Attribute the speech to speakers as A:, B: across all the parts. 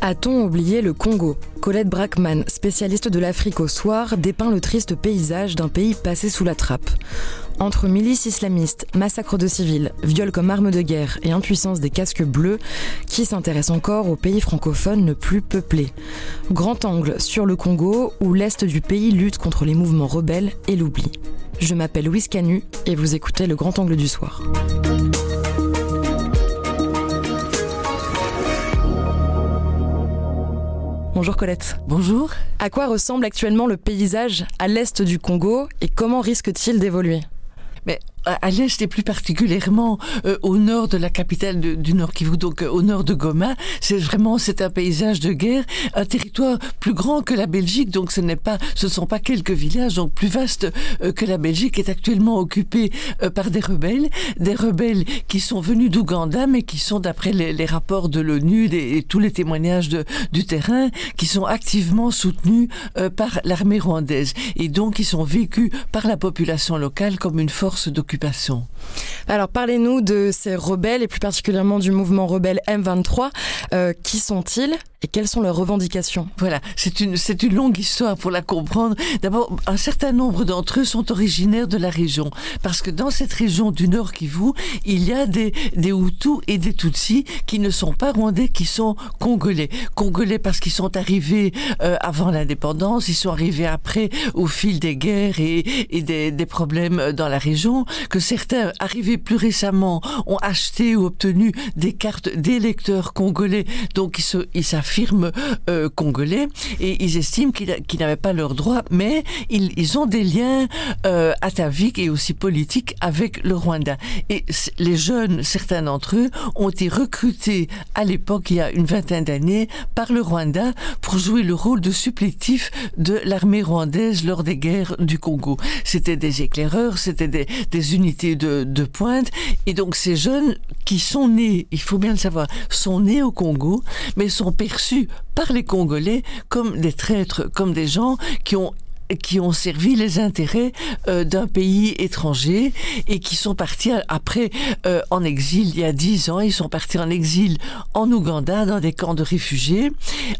A: A-t-on oublié le Congo? Colette Brackman, spécialiste de l'Afrique au soir, dépeint le triste paysage d'un pays passé sous la trappe. Entre milices islamistes, massacres de civils, viols comme arme de guerre et impuissance des casques bleus, qui s'intéresse encore aux pays francophones le plus peuplés Grand angle sur le Congo, où l'Est du pays lutte contre les mouvements rebelles et l'oubli. Je m'appelle Louise Canu et vous écoutez le Grand Angle du Soir. Bonjour Colette.
B: Bonjour.
A: À quoi ressemble actuellement le paysage à l'est du Congo et comment risque-t-il d'évoluer?
B: Mais à l'est et plus particulièrement euh, au nord de la capitale du Nord Kivu, donc euh, au nord de Goma. C'est vraiment c'est un paysage de guerre, un territoire plus grand que la Belgique, donc ce n'est pas, ce sont pas quelques villages, donc plus vaste euh, que la Belgique est actuellement occupé par des rebelles, des rebelles qui sont venus d'Ouganda, mais qui sont d'après les, rapports de l'ONU et tous les témoignages de, du terrain, qui sont activement soutenus par l'armée rwandaise. Et donc qui sont vécus par la population locale comme une force d'occupation
A: alors parlez-nous de ces rebelles et plus particulièrement du mouvement rebelle M23. Euh, qui sont-ils et quelles sont leurs revendications?
B: Voilà, c'est une, c'est une longue histoire pour la comprendre. D'abord, un certain nombre d'entre eux sont originaires de la région. Parce que dans cette région du Nord Kivu, il y a des, des Hutus et des Tutsis qui ne sont pas rwandais, qui sont congolais. Congolais parce qu'ils sont arrivés euh, avant l'indépendance, ils sont arrivés après au fil des guerres et, et des, des problèmes dans la région, que certains, arrivés plus récemment, ont acheté ou obtenu des cartes d'électeurs congolais, donc ils firme euh, congolais et ils estiment qu'ils n'avaient pas leurs droits, mais ils, ont des liens euh, ataviques et aussi politiques avec le Rwanda. Et les jeunes, certains d'entre eux, ont été recrutés à l'époque, il y a une vingtaine d'années, par le Rwanda pour jouer le rôle de supplétif de l'armée rwandaise lors des guerres du Congo. C'était des éclaireurs, c'était des unités de, de pointe, et donc ces jeunes qui sont nés, il faut bien le savoir, sont nés au Congo, mais sont perçus par les Congolais comme des traîtres, comme des gens qui ont qui ont servi les intérêts euh, d'un pays étranger et qui sont partis après euh, en exil il y a dix ans. Ils sont partis en exil en Ouganda dans des camps de réfugiés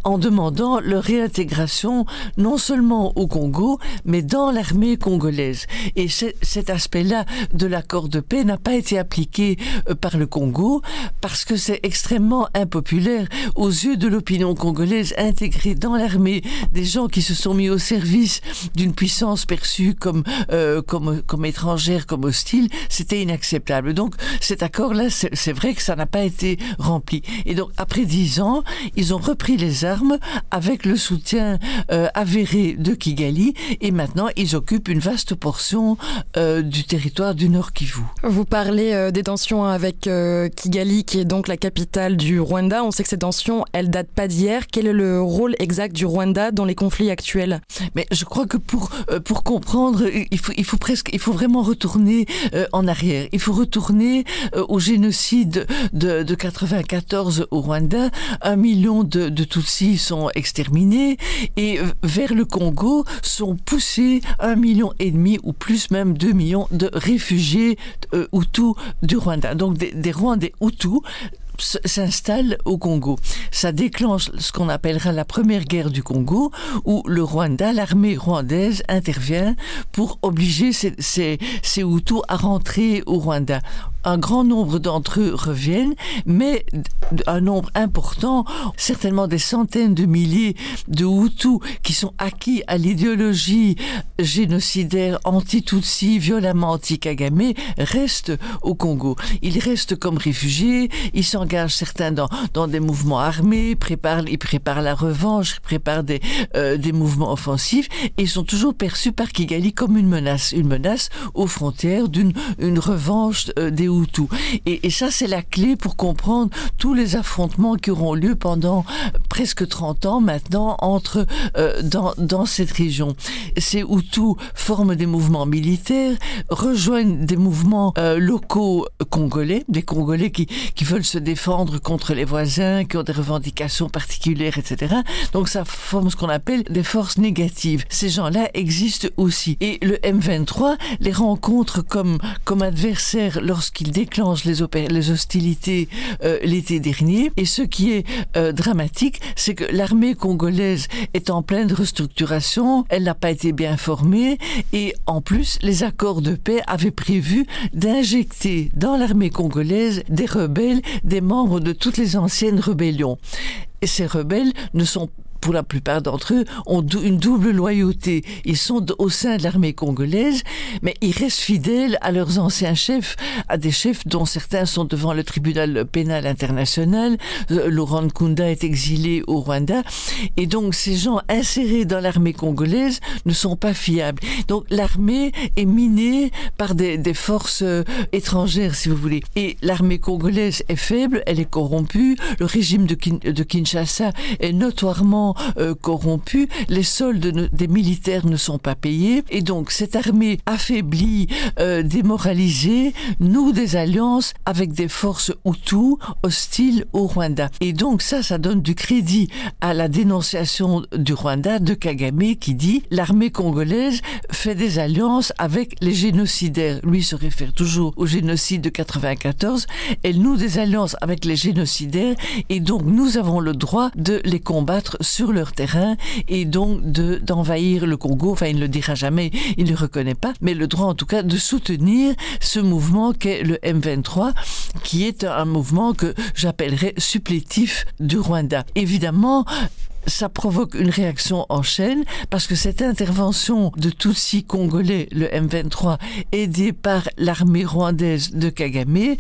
B: en demandant leur réintégration non seulement au Congo mais dans l'armée congolaise. Et cet aspect-là de l'accord de paix n'a pas été appliqué euh, par le Congo parce que c'est extrêmement impopulaire aux yeux de l'opinion congolaise intégrer dans l'armée des gens qui se sont mis au service d'une puissance perçue comme, euh, comme, comme étrangère, comme hostile, c'était inacceptable. Donc cet accord-là, c'est vrai que ça n'a pas été rempli. Et donc après dix ans, ils ont repris les armes avec le soutien euh, avéré de Kigali et maintenant ils occupent une vaste portion euh, du territoire du Nord Kivu.
A: Vous parlez euh, des tensions avec euh, Kigali, qui est donc la capitale du Rwanda. On sait que ces tensions, elles datent pas d'hier. Quel est le rôle exact du Rwanda dans les conflits actuels?
B: Mais je crois que pour euh, pour comprendre, il faut il faut presque il faut vraiment retourner euh, en arrière. Il faut retourner euh, au génocide de, de 94 au Rwanda. Un million de, de Tutsis sont exterminés et vers le Congo sont poussés un million et demi ou plus même deux millions de réfugiés euh, Hutus du Rwanda. Donc des, des Rwandais Hutus s'installe au Congo. Ça déclenche ce qu'on appellera la première guerre du Congo, où le Rwanda, l'armée rwandaise intervient pour obliger ces, ces, Hutus à rentrer au Rwanda un grand nombre d'entre eux reviennent, mais un nombre important, certainement des centaines de milliers de Hutus qui sont acquis à l'idéologie génocidaire anti-Tutsi, violemment anti-Kagame, restent au Congo. Ils restent comme réfugiés, ils s'engagent certains dans, des mouvements armés, préparent, ils préparent la revanche, préparent des, euh, mouvements offensifs et sont toujours perçus par Kigali comme une menace, une menace aux frontières d'une une revanche euh, des Hutus. Et, ça, c'est la clé pour comprendre tous les affrontements qui auront lieu pendant presque 30 ans maintenant entre euh, dans, dans cette région. Ces Hutus forment des mouvements militaires, rejoignent des mouvements euh, locaux congolais, des Congolais qui, qui veulent se défendre contre les voisins, qui ont des revendications particulières, etc. Donc ça forme ce qu'on appelle des forces négatives. Ces gens-là existent aussi. Et le M23 les rencontre comme, comme adversaires lorsqu'ils qu'il déclenche les, hostilités euh, l'été dernier. Et ce qui est euh, dramatique, c'est que l'armée congolaise est en pleine restructuration, elle n'a pas été bien formée, et en plus, les accords de paix avaient prévu d'injecter dans l'armée congolaise des rebelles, des membres de toutes les anciennes rébellions. Et ces rebelles ne sont pour la plupart d'entre eux, ont une double loyauté. Ils sont au sein de l'armée congolaise, mais ils restent fidèles à leurs anciens chefs, à des chefs dont certains sont devant le tribunal pénal international. Euh, Laurent Nkunda est exilé au Rwanda. Et donc, ces gens insérés dans l'armée congolaise ne sont pas fiables. Donc, l'armée est minée par des, forces euh, étrangères, si vous voulez. Et l'armée congolaise est faible, elle est corrompue. Le régime de Kinshasa est notoirement euh, corrompus, les soldes des militaires ne sont pas payés, et donc cette armée affaiblie, euh, démoralisée, noue des alliances avec des forces Hutus hostiles au Rwanda. Et donc ça, ça donne du crédit à la dénonciation du Rwanda de Kagame qui dit l'armée congolaise fait des alliances avec les génocidaires. Lui se réfère toujours au génocide de 94. Elle noue des alliances avec les génocidaires et donc nous avons le droit de les combattre sur leur terrain et donc de d'envahir le Congo. Enfin, il ne le dira jamais, il ne le reconnaît pas, mais le droit en tout cas de soutenir ce mouvement qu'est le M23, qui est un mouvement que j'appellerais supplétif du Rwanda. Évidemment, ça provoque une réaction en chaîne parce que cette intervention de Tutsi congolais, le M23, aidé par l'armée rwandaise de Kagame,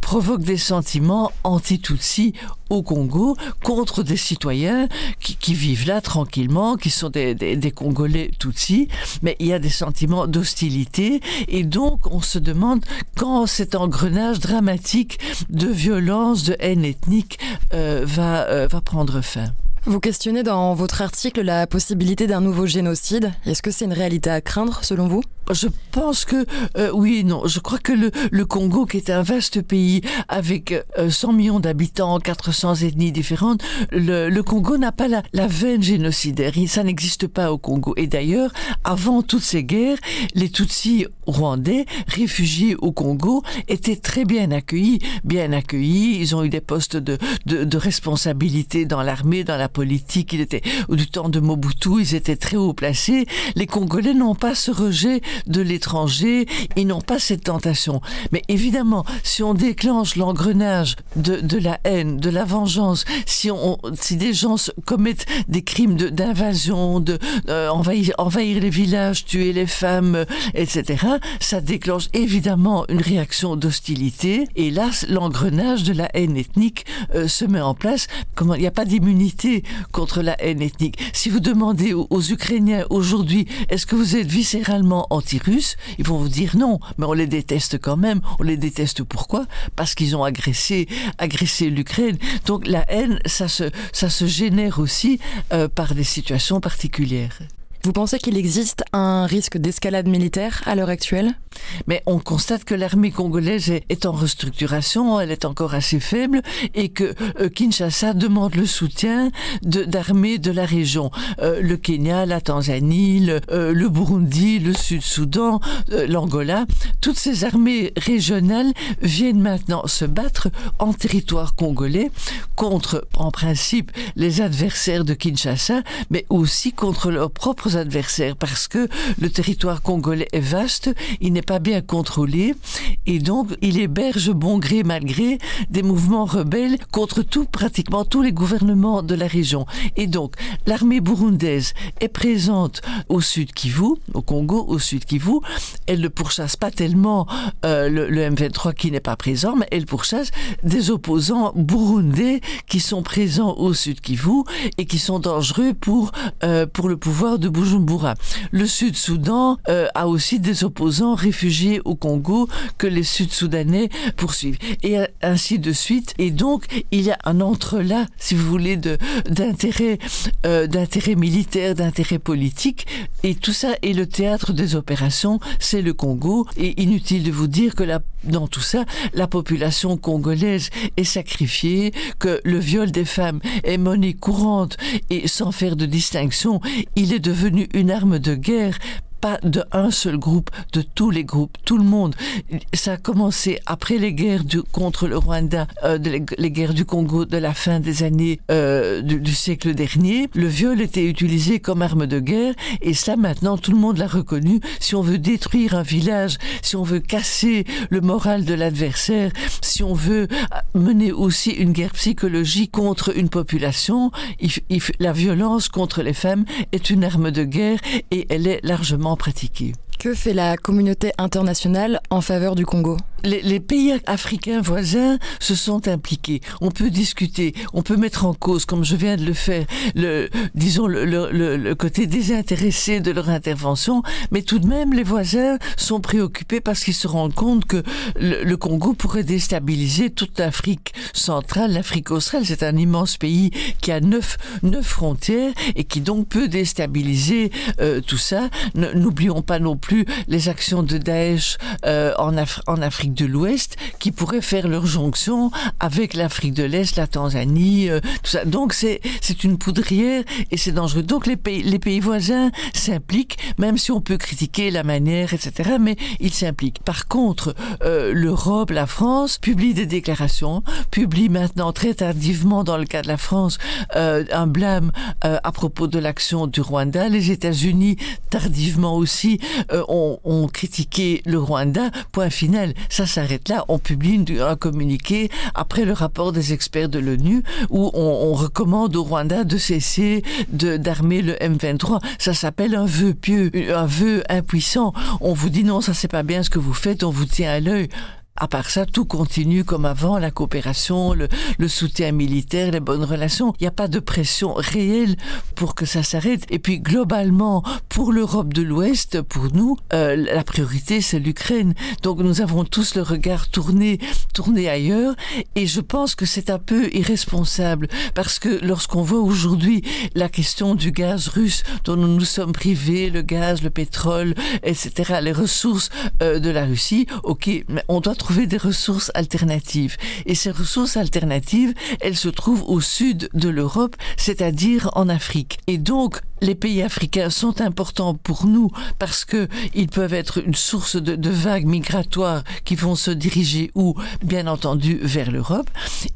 B: provoque des sentiments anti-Tutsi au Congo contre des citoyens qui, qui, vivent là tranquillement, qui sont des, des, des Congolais Tutsi, mais il y a des sentiments d'hostilité et donc on se demande quand cet engrenage dramatique de violence, de haine ethnique euh, va, euh, va prendre fin.
A: Vous questionnez dans votre article la possibilité d'un nouveau génocide. Est-ce que c'est une réalité à craindre selon vous?
B: Je pense que euh, oui non. Je crois que le, le, Congo, qui est un vaste pays avec euh, 100 millions d'habitants, 400 ethnies différentes, le, le Congo n'a pas la, la, veine génocidaire. Ça n'existe pas au Congo. Et d'ailleurs, avant toutes ces guerres, les Tutsis rwandais, réfugiés au Congo, étaient très bien accueillis. Bien accueillis. Ils ont eu des postes de, de, de responsabilité dans l'armée, dans la politique. Il était du temps de Mobutu. Ils étaient très haut placés. Les Congolais n'ont pas ce rejet de l'étranger, ils n'ont pas cette tentation. Mais évidemment, si on déclenche l'engrenage de, la haine, de la vengeance, si, des gens commettent des crimes d'invasion, de, euh, envahir, les villages, tuer les femmes, euh, etc., ça déclenche évidemment une réaction d'hostilité. Et là, l'engrenage de la haine ethnique euh, se met en place. Il n'y a pas d'immunité contre la haine ethnique. Si vous demandez aux, aux Ukrainiens aujourd'hui, est-ce que vous êtes viscéralement anti ils vont vous dire non, mais on les déteste quand même. On les déteste pourquoi? Parce qu'ils ont agressé, agressé l'Ukraine. Donc la haine, ça se, ça se génère aussi euh, par des situations particulières.
A: Vous pensez qu'il existe un risque d'escalade militaire à l'heure actuelle?
B: Mais on constate que l'armée congolaise est en restructuration, elle est encore assez faible et que euh, Kinshasa demande le soutien d'armées de, la région. Euh, le Kenya, la Tanzanie, le, euh, Burundi, le Sud-Soudan, l'Angola, toutes ces armées régionales viennent maintenant se battre en territoire congolais contre, en principe, les adversaires de Kinshasa, mais aussi contre leurs adversaires parce que le territoire congolais est vaste, il n'est pas bien contrôlé et donc il héberge bon gré mal gré des mouvements rebelles contre tout pratiquement tous les gouvernements de la région. Et donc l'armée burundaise est présente au sud Kivu, au Congo, au sud Kivu. Elle ne pourchasse pas tellement euh, le, le M23 qui n'est pas présent, mais elle pourchasse des opposants burundais qui sont présents au sud Kivu et qui sont dangereux pour euh, pour le pouvoir de Bujumbura. Le Sud-Soudan euh, a aussi des opposants réfugiés au Congo que les Sud-Soudanais poursuivent. Et ainsi de suite. Et donc, il y a un entrelac, si vous voulez, d'intérêt euh, d'intérêt militaire, d'intérêt politique. Et tout ça est le théâtre des opérations, c'est le Congo. Et inutile de vous dire que dans tout ça, la population congolaise est sacrifiée, que le viol des femmes est monnaie courante et sans faire de distinction, il est devenu une arme de guerre pas de un seul groupe, de tous les groupes, tout le monde. Ça a commencé après les guerres contre le Rwanda, euh, les, guerres du Congo de la fin des années euh, du, siècle dernier. Le viol était utilisé comme arme de guerre et ça maintenant tout le monde l'a reconnu. Si on veut détruire un village, si on veut casser le moral de l'adversaire, si on veut mener aussi une guerre psychologique contre une population, la violence contre les femmes est une arme de guerre et elle est largement
A: Que fait la communauté internationale en faveur du Congo?
B: Les, les, pays africains voisins se sont impliqués. On peut discuter, on peut mettre en cause, comme je viens de le faire, le, disons le, le, le, côté désintéressé de leur intervention, mais tout de même les voisins sont préoccupés parce qu'ils se rendent compte que le, Congo pourrait déstabiliser toute l'Afrique centrale, l'Afrique australe. C'est un immense pays qui a neuf, neuf frontières et qui donc peut déstabiliser euh, tout ça. N'oublions pas non plus les actions de Daesh euh, en, en Afrique de l'Ouest qui pourraient faire leur jonction avec l'Afrique de l'Est, la Tanzanie, euh, tout ça. Donc c'est une poudrière et c'est dangereux. Donc les pays les pays voisins s'impliquent, même si on peut critiquer la manière, etc. Mais ils s'impliquent. Par contre, euh, l'Europe, la France publie des déclarations, publie maintenant très tardivement dans le cas de la France euh, un blâme à propos de l'action du Rwanda. Les États-Unis tardivement aussi ont critiqué le Rwanda. Point final ça s'arrête là. On publie un communiqué après le rapport des experts de l'ONU où on, on, recommande au Rwanda de cesser d'armer le M23. Ça s'appelle un vœu pieux, un vœu impuissant. On vous dit non, ça c'est pas bien ce que vous faites, on vous tient à l'œil. À part ça, tout continue comme avant, la coopération, le, le soutien militaire, les bonnes relations. Il n'y a pas de pression réelle pour que ça s'arrête. Et puis globalement, pour l'Europe de l'Ouest, pour nous, euh, la priorité c'est l'Ukraine. Donc nous avons tous le regard tourné, tourné ailleurs. Et je pense que c'est un peu irresponsable parce que lorsqu'on voit aujourd'hui la question du gaz russe dont nous nous sommes privés, le gaz, le pétrole, etc., les ressources euh, de la Russie, ok, mais on doit trouver des ressources alternatives. Et ces ressources alternatives, elles se trouvent au sud de l'Europe, c'est-à-dire en Afrique. Et donc, les pays africains sont importants pour nous parce que ils peuvent être une source de, vagues migratoires qui vont se diriger où bien entendu vers l'Europe.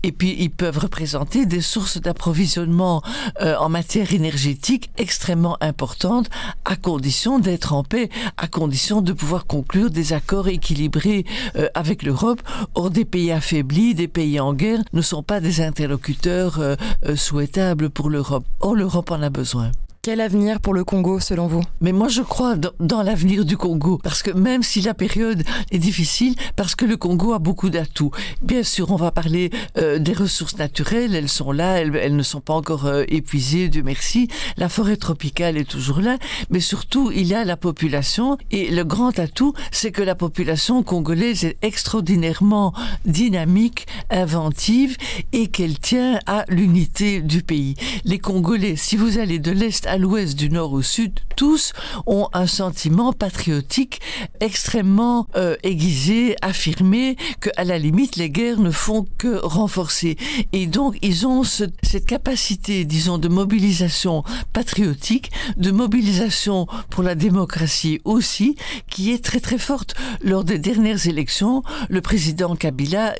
B: Et puis ils peuvent représenter des sources d'approvisionnement euh, en matière énergétique extrêmement importantes à condition d'être en paix à condition de pouvoir conclure des accords équilibrés euh, avec l'Europe. Or des pays affaiblis des pays en guerre ne sont pas des interlocuteurs euh, euh, souhaitables pour l'Europe. Or l'Europe en a besoin
A: Quel avenir pour le Congo selon vous?
B: Mais moi je crois dans, l'avenir du Congo parce que même si la période est difficile parce que le Congo a beaucoup d'atouts. Bien sûr, on va parler euh, des ressources naturelles, elles sont là, elles, elles ne sont pas encore euh, épuisées, Dieu merci. La forêt tropicale est toujours là, mais surtout il y a la population et le grand atout, c'est que la population congolaise est extraordinairement dynamique, inventive et qu'elle tient à l'unité du pays. Les Congolais, si vous allez de l'est à l'ouest, du nord au sud, tous ont un sentiment patriotique extrêmement euh, aiguisé, affirmé que à la limite les guerres ne font que renforcer. Et donc ils ont ce, cette capacité, disons, de mobilisation patriotique, de mobilisation pour la démocratie aussi, qui est très très forte. Lors des dernières élections, le président Kabila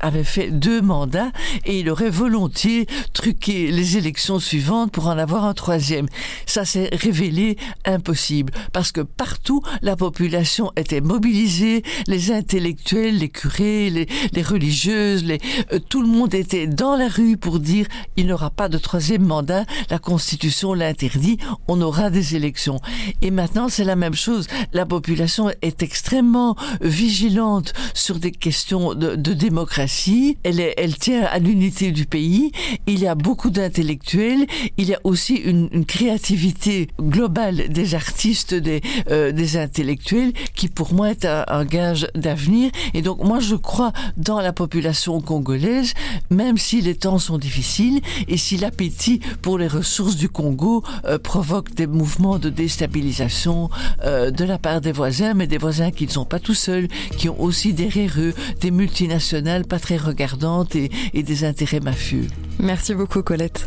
B: avait fait deux mandats et il aurait volontiers truqué les élections suivantes pour en avoir un troisième. Ça s'est révélé impossible parce que partout la population était mobilisée, les intellectuels, les curés, les, religieuses, euh, tout le monde était dans la rue pour dire il n'aura pas de troisième mandat, la constitution l'interdit, on aura des élections. Et maintenant c'est la même chose, la population est extrêmement vigilante sur des questions de, démocratie, elle tient à l'unité du pays, il y a beaucoup d'intellectuels, il y a aussi une, une créativité globale des artistes, des, euh, des intellectuels, qui pour moi est un, gage d'avenir. Et donc moi je crois dans la population congolaise, même si les temps sont difficiles et si l'appétit pour les ressources du Congo euh, provoque des mouvements de déstabilisation euh, de la part des voisins, mais des voisins qui ne sont pas tout seuls, qui ont aussi derrière eux des multinationales pas très regardantes et des intérêts mafieux.
A: Merci beaucoup Colette.